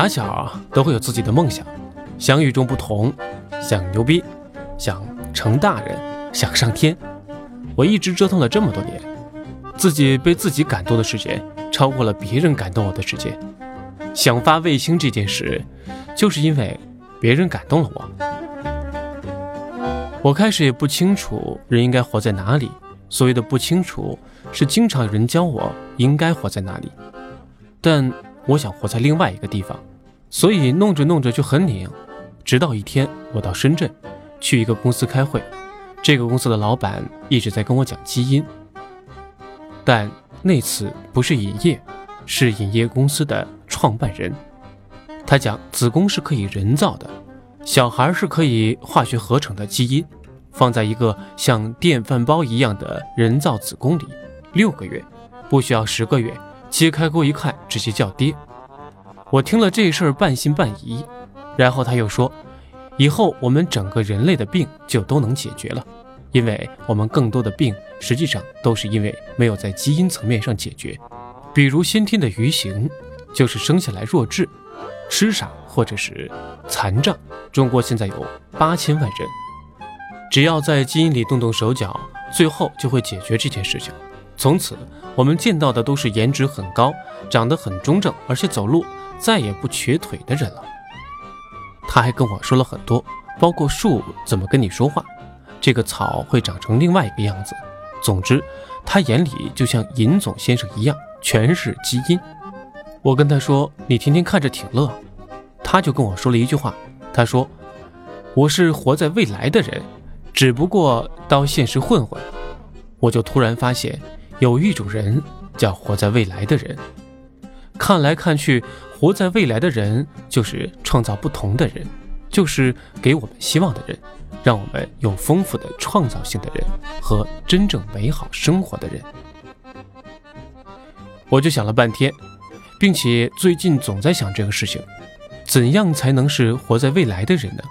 打小都会有自己的梦想，想与众不同，想牛逼，想成大人，想上天。我一直折腾了这么多年，自己被自己感动的时间超过了别人感动我的时间。想发卫星这件事，就是因为别人感动了我。我开始也不清楚人应该活在哪里，所谓的不清楚，是经常有人教我应该活在哪里，但。我想活在另外一个地方，所以弄着弄着就很拧。直到一天，我到深圳去一个公司开会，这个公司的老板一直在跟我讲基因，但那次不是影业，是影业公司的创办人。他讲子宫是可以人造的，小孩是可以化学合成的基因，放在一个像电饭煲一样的人造子宫里，六个月，不需要十个月。揭开锅一看，直接叫爹。我听了这事儿半信半疑，然后他又说，以后我们整个人类的病就都能解决了，因为我们更多的病实际上都是因为没有在基因层面上解决，比如先天的愚形，就是生下来弱智、痴傻或者是残障。中国现在有八千万人，只要在基因里动动手脚，最后就会解决这件事情。从此，我们见到的都是颜值很高、长得很中正，而且走路再也不瘸腿的人了。他还跟我说了很多，包括树怎么跟你说话，这个草会长成另外一个样子。总之，他眼里就像尹总先生一样，全是基因。我跟他说：“你天天看着挺乐。”他就跟我说了一句话，他说：“我是活在未来的人，只不过到现实混混。”我就突然发现。有一种人叫活在未来的人，看来看去，活在未来的人就是创造不同的人，就是给我们希望的人，让我们有丰富的创造性的人和真正美好生活的人。我就想了半天，并且最近总在想这个事情：怎样才能是活在未来的人呢？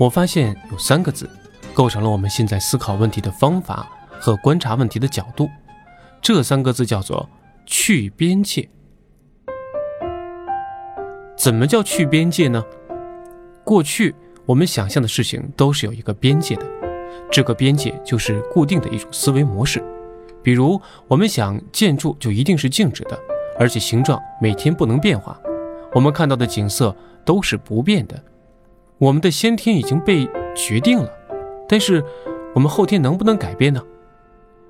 我发现有三个字，构成了我们现在思考问题的方法和观察问题的角度。这三个字叫做“去边界”。怎么叫去边界呢？过去我们想象的事情都是有一个边界的，这个边界就是固定的一种思维模式。比如，我们想建筑就一定是静止的，而且形状每天不能变化。我们看到的景色都是不变的。我们的先天已经被决定了，但是我们后天能不能改变呢？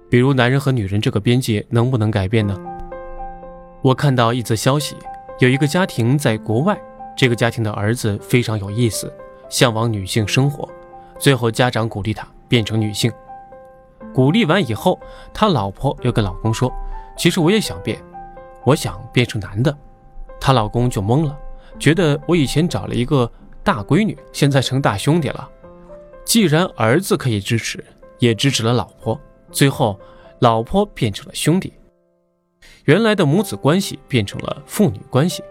比如男人和女人这个边界能不能改变呢？我看到一则消息，有一个家庭在国外，这个家庭的儿子非常有意思，向往女性生活，最后家长鼓励他变成女性。鼓励完以后，他老婆又跟老公说：“其实我也想变，我想变成男的。”她老公就懵了，觉得我以前找了一个大闺女，现在成大兄弟了。既然儿子可以支持，也支持了老婆。最后，老婆变成了兄弟，原来的母子关系变成了父女关系，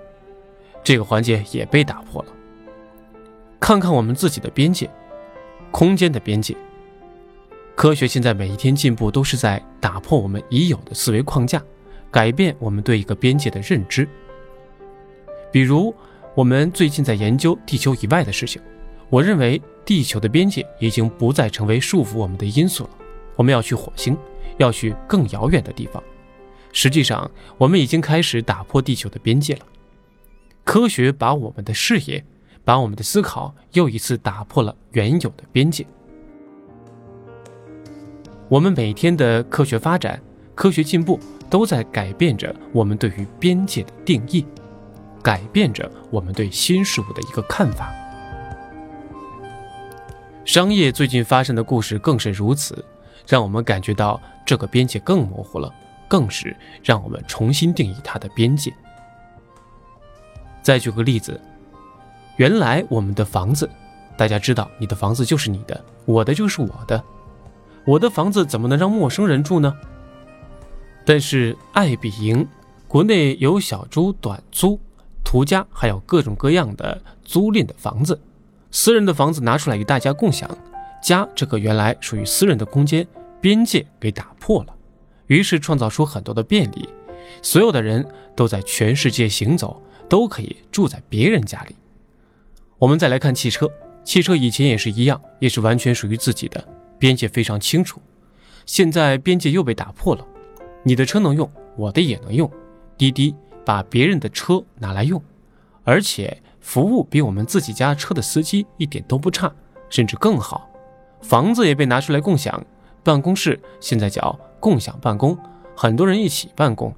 这个环节也被打破了。看看我们自己的边界，空间的边界。科学现在每一天进步，都是在打破我们已有的思维框架，改变我们对一个边界的认知。比如，我们最近在研究地球以外的事情，我认为地球的边界已经不再成为束缚我们的因素了。我们要去火星，要去更遥远的地方。实际上，我们已经开始打破地球的边界了。科学把我们的视野，把我们的思考，又一次打破了原有的边界。我们每天的科学发展、科学进步，都在改变着我们对于边界的定义，改变着我们对新事物的一个看法。商业最近发生的故事更是如此。让我们感觉到这个边界更模糊了，更是让我们重新定义它的边界。再举个例子，原来我们的房子，大家知道，你的房子就是你的，我的就是我的，我的房子怎么能让陌生人住呢？但是爱彼迎，国内有小猪短租、途家，还有各种各样的租赁的房子，私人的房子拿出来与大家共享。家这个原来属于私人的空间边界给打破了，于是创造出很多的便利。所有的人都在全世界行走，都可以住在别人家里。我们再来看汽车，汽车以前也是一样，也是完全属于自己的，边界非常清楚。现在边界又被打破了，你的车能用，我的也能用。滴滴把别人的车拿来用，而且服务比我们自己家车的司机一点都不差，甚至更好。房子也被拿出来共享，办公室现在叫共享办公，很多人一起办公。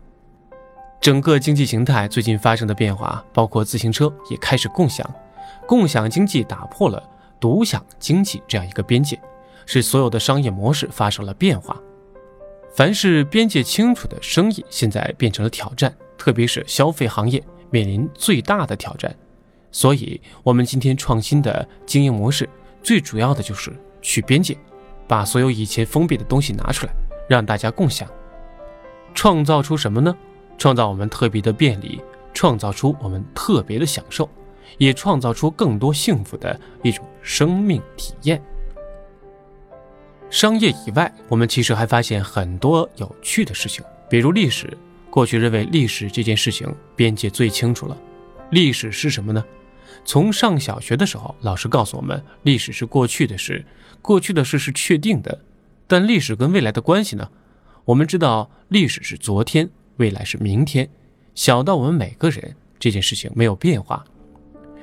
整个经济形态最近发生的变化，包括自行车也开始共享，共享经济打破了独享经济这样一个边界。使所有的商业模式发生了变化，凡是边界清楚的生意，现在变成了挑战，特别是消费行业面临最大的挑战。所以，我们今天创新的经营模式，最主要的就是去边界，把所有以前封闭的东西拿出来，让大家共享，创造出什么呢？创造我们特别的便利，创造出我们特别的享受，也创造出更多幸福的一种生命体验。商业以外，我们其实还发现很多有趣的事情，比如历史。过去认为历史这件事情边界最清楚了。历史是什么呢？从上小学的时候，老师告诉我们，历史是过去的事，过去的事是确定的。但历史跟未来的关系呢？我们知道，历史是昨天，未来是明天。小到我们每个人，这件事情没有变化。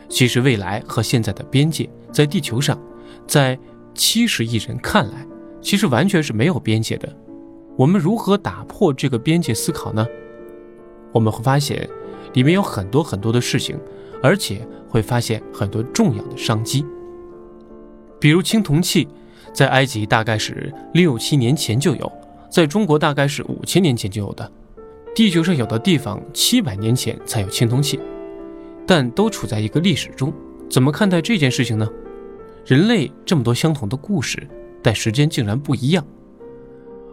其实，未来和现在的边界，在地球上，在七十亿人看来。其实完全是没有边界的，我们如何打破这个边界思考呢？我们会发现，里面有很多很多的事情，而且会发现很多重要的商机。比如青铜器，在埃及大概是六七年前就有，在中国大概是五千年前就有的，地球上有的地方七百年前才有青铜器，但都处在一个历史中。怎么看待这件事情呢？人类这么多相同的故事。但时间竟然不一样。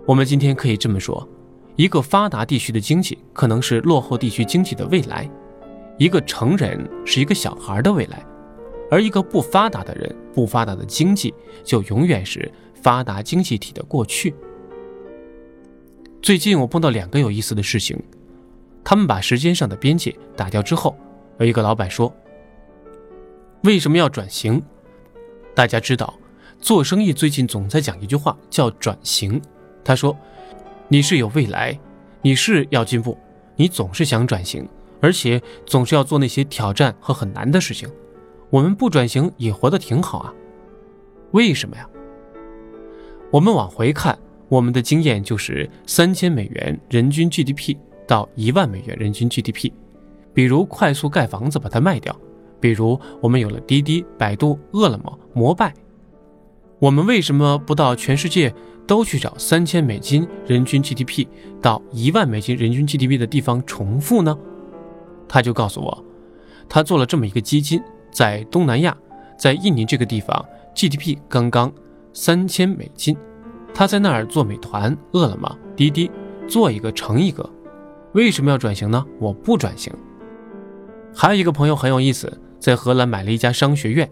我们今天可以这么说：一个发达地区的经济可能是落后地区经济的未来；一个成人是一个小孩的未来；而一个不发达的人、不发达的经济就永远是发达经济体的过去。最近我碰到两个有意思的事情：他们把时间上的边界打掉之后，有一个老板说：“为什么要转型？”大家知道。做生意最近总在讲一句话，叫转型。他说：“你是有未来，你是要进步，你总是想转型，而且总是要做那些挑战和很难的事情。我们不转型也活得挺好啊，为什么呀？我们往回看，我们的经验就是三千美元人均 GDP 到一万美元人均 GDP。比如快速盖房子把它卖掉，比如我们有了滴滴、百度、饿了么、摩拜。”我们为什么不到全世界都去找三千美金人均 GDP 到一万美金人均 GDP 的地方重复呢？他就告诉我，他做了这么一个基金，在东南亚，在印尼这个地方 GDP 刚刚三千美金，他在那儿做美团、饿了么、滴滴，做一个成一个。为什么要转型呢？我不转型。还有一个朋友很有意思，在荷兰买了一家商学院。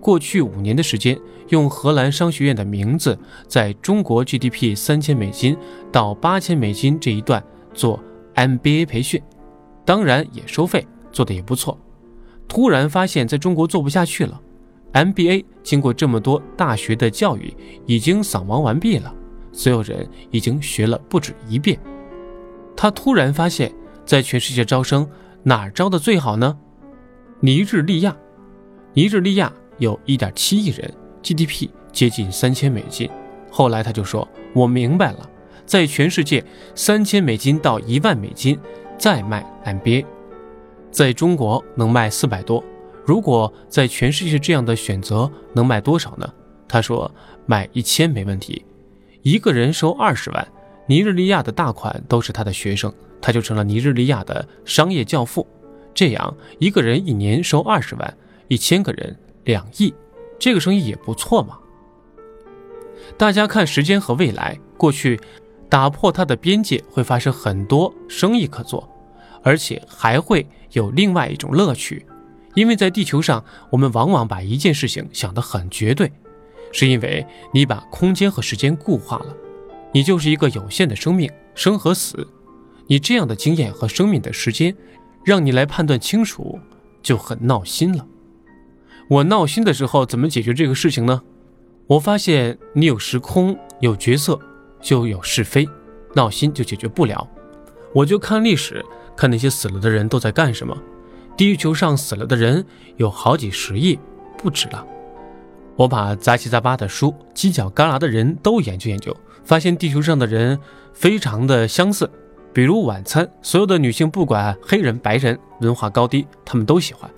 过去五年的时间，用荷兰商学院的名字，在中国 GDP 三千美金到八千美金这一段做 MBA 培训，当然也收费，做的也不错。突然发现，在中国做不下去了，MBA 经过这么多大学的教育，已经扫盲完毕了，所有人已经学了不止一遍。他突然发现，在全世界招生，哪儿招的最好呢？尼日利亚，尼日利亚。有一点七亿人，GDP 接近三千美金。后来他就说：“我明白了，在全世界三千美金到一万美金再卖 MBA，在中国能卖四百多。如果在全世界这样的选择能卖多少呢？”他说：“卖一千没问题，一个人收二十万，尼日利亚的大款都是他的学生，他就成了尼日利亚的商业教父。这样一个人一年收二十万，一千个人。”两亿，这个生意也不错嘛。大家看时间和未来，过去打破它的边界会发生很多生意可做，而且还会有另外一种乐趣，因为在地球上，我们往往把一件事情想得很绝对，是因为你把空间和时间固化了，你就是一个有限的生命，生和死，你这样的经验和生命的时间，让你来判断清楚，就很闹心了。我闹心的时候怎么解决这个事情呢？我发现你有时空，有角色，就有是非，闹心就解决不了。我就看历史，看那些死了的人都在干什么。地球上死了的人有好几十亿，不止了。我把杂七杂八的书、犄角旮旯的人都研究研究，发现地球上的人非常的相似。比如晚餐，所有的女性不管黑人白人文化高低，他们都喜欢。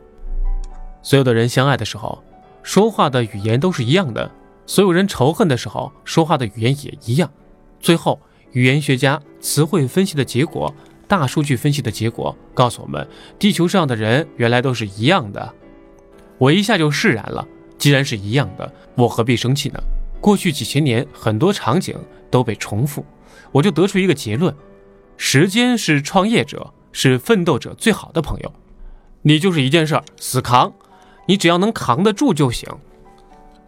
所有的人相爱的时候，说话的语言都是一样的；所有人仇恨的时候，说话的语言也一样。最后，语言学家词汇分析的结果、大数据分析的结果告诉我们，地球上的人原来都是一样的。我一下就释然了。既然是一样的，我何必生气呢？过去几千年，很多场景都被重复，我就得出一个结论：时间是创业者、是奋斗者最好的朋友。你就是一件事儿，死扛。你只要能扛得住就行。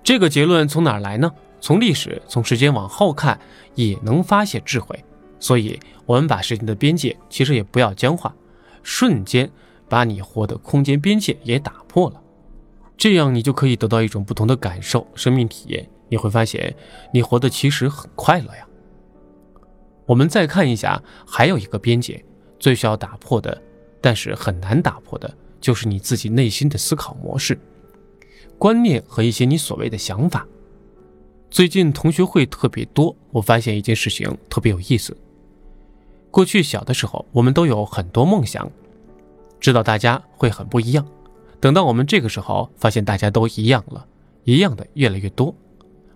这个结论从哪儿来呢？从历史，从时间往后看，也能发现智慧。所以，我们把时间的边界其实也不要僵化，瞬间把你活的空间边界也打破了。这样，你就可以得到一种不同的感受、生命体验。你会发现，你活的其实很快乐呀。我们再看一下，还有一个边界最需要打破的，但是很难打破的。就是你自己内心的思考模式、观念和一些你所谓的想法。最近同学会特别多，我发现一件事情特别有意思。过去小的时候，我们都有很多梦想，知道大家会很不一样。等到我们这个时候，发现大家都一样了，一样的越来越多。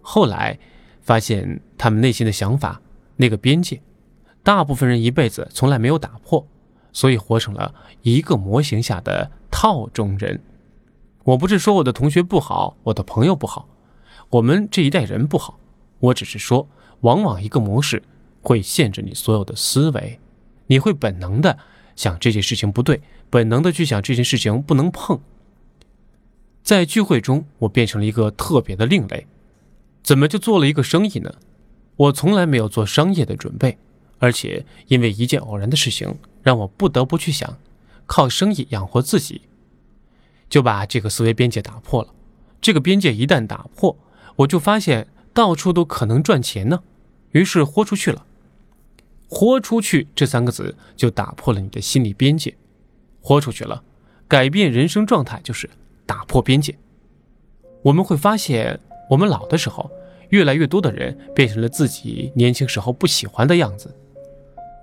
后来发现他们内心的想法那个边界，大部分人一辈子从来没有打破。所以活成了一个模型下的套中人。我不是说我的同学不好，我的朋友不好，我们这一代人不好。我只是说，往往一个模式会限制你所有的思维，你会本能的想这件事情不对，本能的去想这件事情不能碰。在聚会中，我变成了一个特别的另类。怎么就做了一个生意呢？我从来没有做商业的准备，而且因为一件偶然的事情。让我不得不去想，靠生意养活自己，就把这个思维边界打破了。这个边界一旦打破，我就发现到处都可能赚钱呢。于是豁出去了。豁出去这三个字就打破了你的心理边界。豁出去了，改变人生状态就是打破边界。我们会发现，我们老的时候，越来越多的人变成了自己年轻时候不喜欢的样子。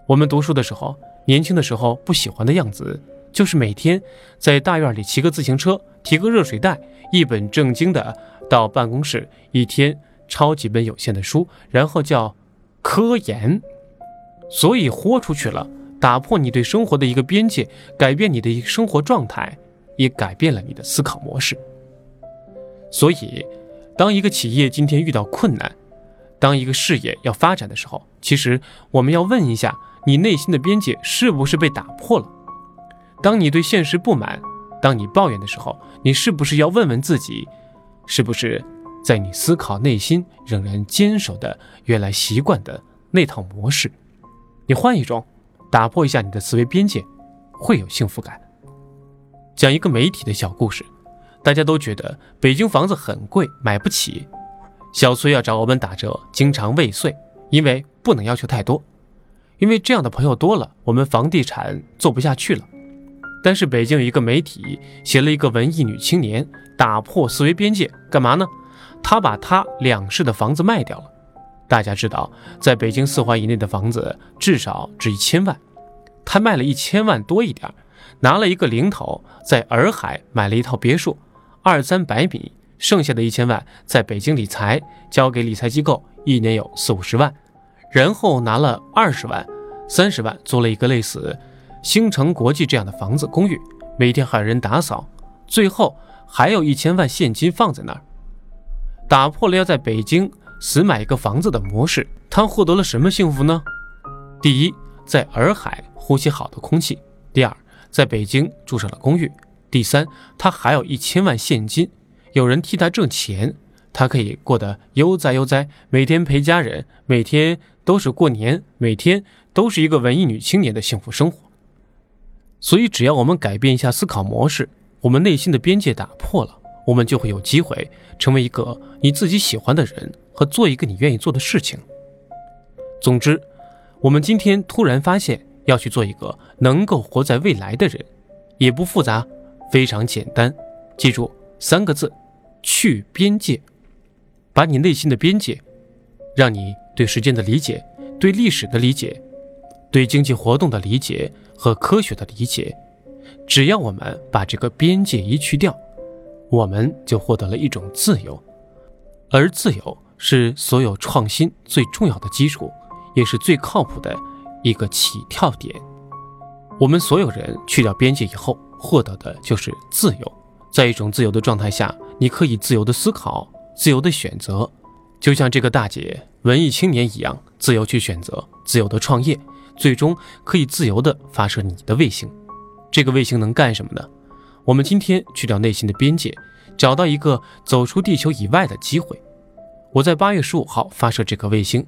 我们读书的时候。年轻的时候不喜欢的样子，就是每天在大院里骑个自行车，提个热水袋，一本正经的到办公室，一天抄几本有限的书，然后叫科研。所以豁出去了，打破你对生活的一个边界，改变你的一个生活状态，也改变了你的思考模式。所以，当一个企业今天遇到困难，当一个事业要发展的时候，其实我们要问一下。你内心的边界是不是被打破了？当你对现实不满，当你抱怨的时候，你是不是要问问自己，是不是在你思考内心仍然坚守的原来习惯的那套模式？你换一种，打破一下你的思维边界，会有幸福感。讲一个媒体的小故事，大家都觉得北京房子很贵，买不起。小崔要找我们打折，经常未遂，因为不能要求太多。因为这样的朋友多了，我们房地产做不下去了。但是北京有一个媒体写了一个文艺女青年打破思维边界，干嘛呢？她把她两室的房子卖掉了。大家知道，在北京四环以内的房子至少值一千万，她卖了一千万多一点，拿了一个零头，在洱海买了一套别墅，二三百米，剩下的一千万在北京理财，交给理财机构，一年有四五十万。然后拿了二十万、三十万租了一个类似星城国际这样的房子公寓，每天还有人打扫。最后还有一千万现金放在那儿，打破了要在北京死买一个房子的模式。他获得了什么幸福呢？第一，在洱海呼吸好的空气；第二，在北京住上了公寓；第三，他还有一千万现金，有人替他挣钱，他可以过得悠哉悠哉，每天陪家人，每天。都是过年，每天都是一个文艺女青年的幸福生活。所以，只要我们改变一下思考模式，我们内心的边界打破了，我们就会有机会成为一个你自己喜欢的人和做一个你愿意做的事情。总之，我们今天突然发现要去做一个能够活在未来的人，也不复杂，非常简单。记住三个字：去边界。把你内心的边界，让你对时间的理解、对历史的理解、对经济活动的理解和科学的理解，只要我们把这个边界一去掉，我们就获得了一种自由。而自由是所有创新最重要的基础，也是最靠谱的一个起跳点。我们所有人去掉边界以后，获得的就是自由。在一种自由的状态下，你可以自由的思考。自由的选择，就像这个大姐文艺青年一样，自由去选择，自由的创业，最终可以自由的发射你的卫星。这个卫星能干什么呢？我们今天去掉内心的边界，找到一个走出地球以外的机会。我在八月十五号发射这颗卫星，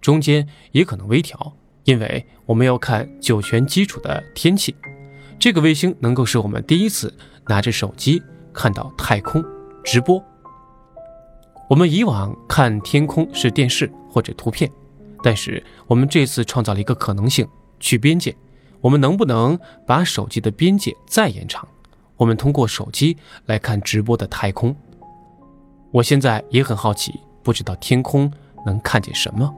中间也可能微调，因为我们要看酒泉基础的天气。这个卫星能够使我们第一次拿着手机看到太空直播。我们以往看天空是电视或者图片，但是我们这次创造了一个可能性，去边界。我们能不能把手机的边界再延长？我们通过手机来看直播的太空。我现在也很好奇，不知道天空能看见什么。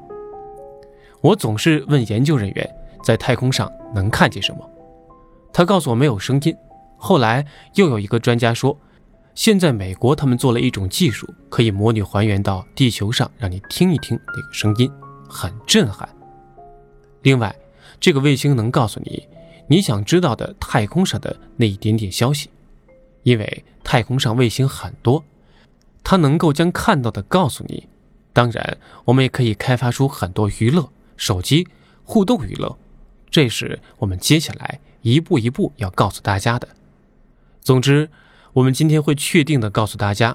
我总是问研究人员，在太空上能看见什么？他告诉我没有声音。后来又有一个专家说。现在美国他们做了一种技术，可以模拟还原到地球上，让你听一听那个声音，很震撼。另外，这个卫星能告诉你你想知道的太空上的那一点点消息，因为太空上卫星很多，它能够将看到的告诉你。当然，我们也可以开发出很多娱乐手机互动娱乐，这是我们接下来一步一步要告诉大家的。总之。我们今天会确定的告诉大家，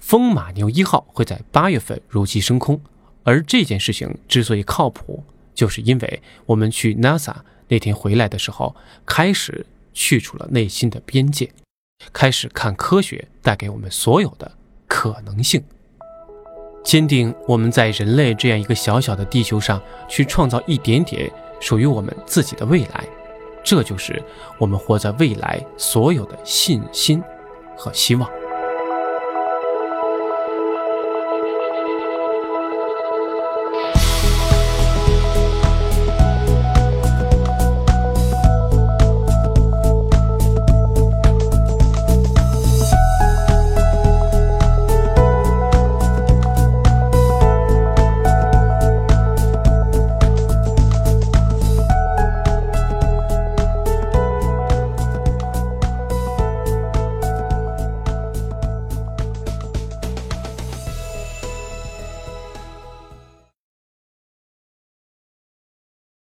风马牛一号会在八月份如期升空。而这件事情之所以靠谱，就是因为我们去 NASA 那天回来的时候，开始去除了内心的边界，开始看科学带给我们所有的可能性，坚定我们在人类这样一个小小的地球上去创造一点点属于我们自己的未来。这就是我们活在未来所有的信心。和希望。